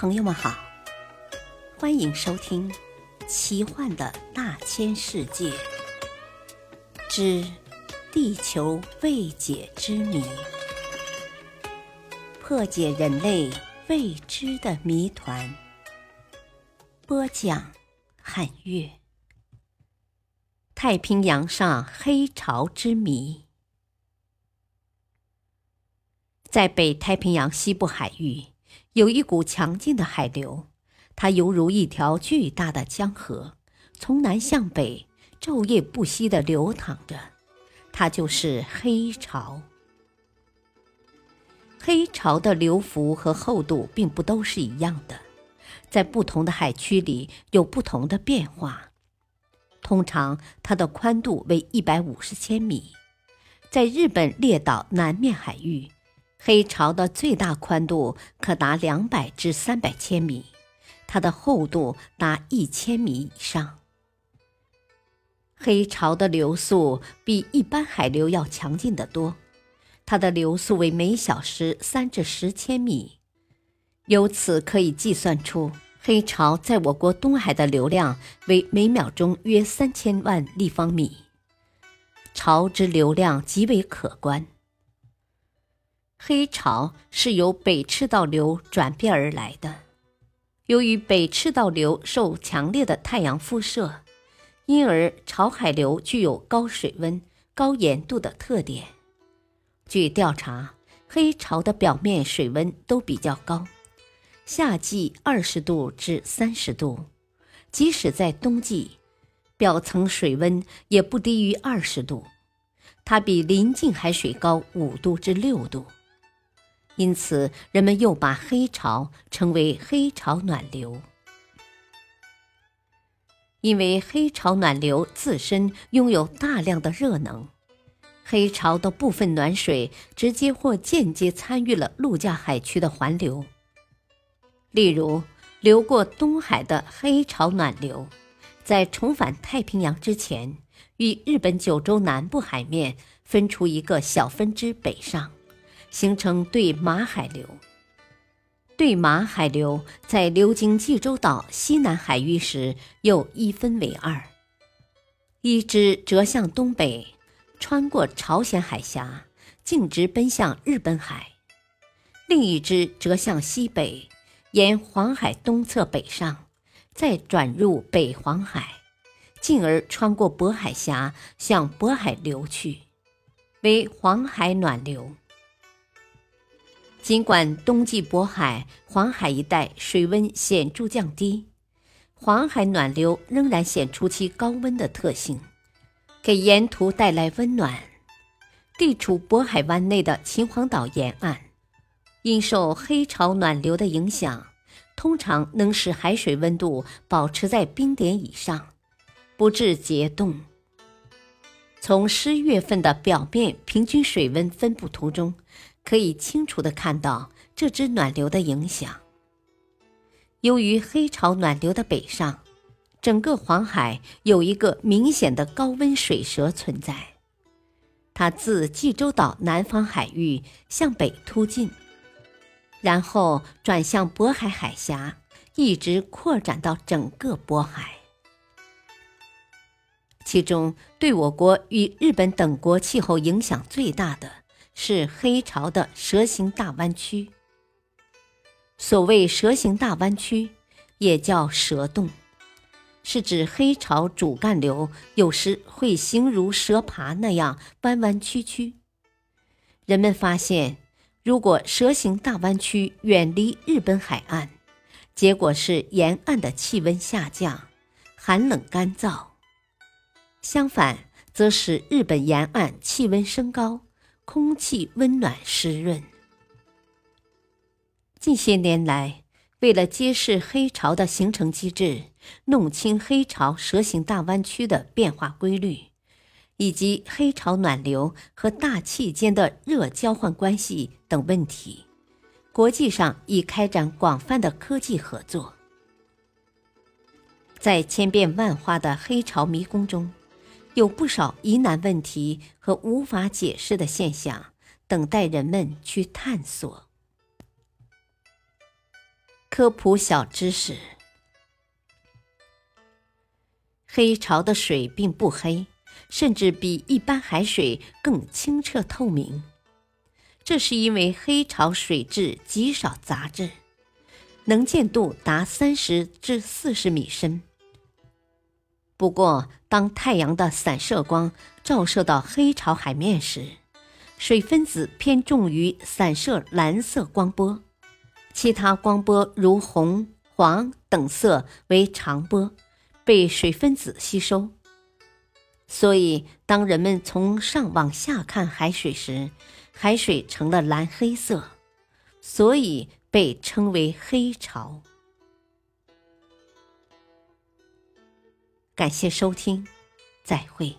朋友们好，欢迎收听《奇幻的大千世界之地球未解之谜》，破解人类未知的谜团。播讲：汉月。太平洋上黑潮之谜，在北太平洋西部海域。有一股强劲的海流，它犹如一条巨大的江河，从南向北昼夜不息地流淌着。它就是黑潮。黑潮的流幅和厚度并不都是一样的，在不同的海区里有不同的变化。通常，它的宽度为一百五十千米，在日本列岛南面海域。黑潮的最大宽度可达两百至三百千米，它的厚度达一千米以上。黑潮的流速比一般海流要强劲得多，它的流速为每小时三至十千米。由此可以计算出，黑潮在我国东海的流量为每秒钟约三千万立方米，潮之流量极为可观。黑潮是由北赤道流转变而来的。由于北赤道流受强烈的太阳辐射，因而潮海流具有高水温、高盐度的特点。据调查，黑潮的表面水温都比较高，夏季二十度至三十度，即使在冬季，表层水温也不低于二十度。它比临近海水高五度至六度。因此，人们又把黑潮称为黑潮暖流。因为黑潮暖流自身拥有大量的热能，黑潮的部分暖水直接或间接参与了陆架海区的环流。例如，流过东海的黑潮暖流，在重返太平洋之前，与日本九州南部海面分出一个小分支北上。形成对马海流。对马海流在流经济州岛西南海域时，又一分为二：一支折向东北，穿过朝鲜海峡，径直奔向日本海；另一支折向西北，沿黄海东侧北上，再转入北黄海，进而穿过渤海峡向渤海流去，为黄海暖流。尽管冬季渤海、黄海一带水温显著降低，黄海暖流仍然显出其高温的特性，给沿途带来温暖。地处渤海湾内的秦皇岛沿岸，因受黑潮暖流的影响，通常能使海水温度保持在冰点以上，不致结冻。从十月份的表面平均水温分布图中。可以清楚地看到这支暖流的影响。由于黑潮暖流的北上，整个黄海有一个明显的高温水舌存在。它自济州岛南方海域向北突进，然后转向渤海海峡，一直扩展到整个渤海。其中，对我国与日本等国气候影响最大的。是黑潮的蛇形大弯曲。所谓蛇形大弯曲，也叫蛇洞，是指黑潮主干流有时会形如蛇爬那样弯弯曲曲。人们发现，如果蛇形大弯曲远离日本海岸，结果是沿岸的气温下降，寒冷干燥；相反，则使日本沿岸气温升高。空气温暖湿润。近些年来，为了揭示黑潮的形成机制，弄清黑潮蛇形大弯曲的变化规律，以及黑潮暖流和大气间的热交换关系等问题，国际上已开展广泛的科技合作。在千变万化的黑潮迷宫中。有不少疑难问题和无法解释的现象，等待人们去探索。科普小知识：黑潮的水并不黑，甚至比一般海水更清澈透明。这是因为黑潮水质极少杂质，能见度达三十至四十米深。不过，当太阳的散射光照射到黑潮海面时，水分子偏重于散射蓝色光波。其他光波如红、黄等色为长波，被水分子吸收。所以，当人们从上往下看海水时，海水成了蓝黑色，所以被称为黑潮。感谢收听，再会。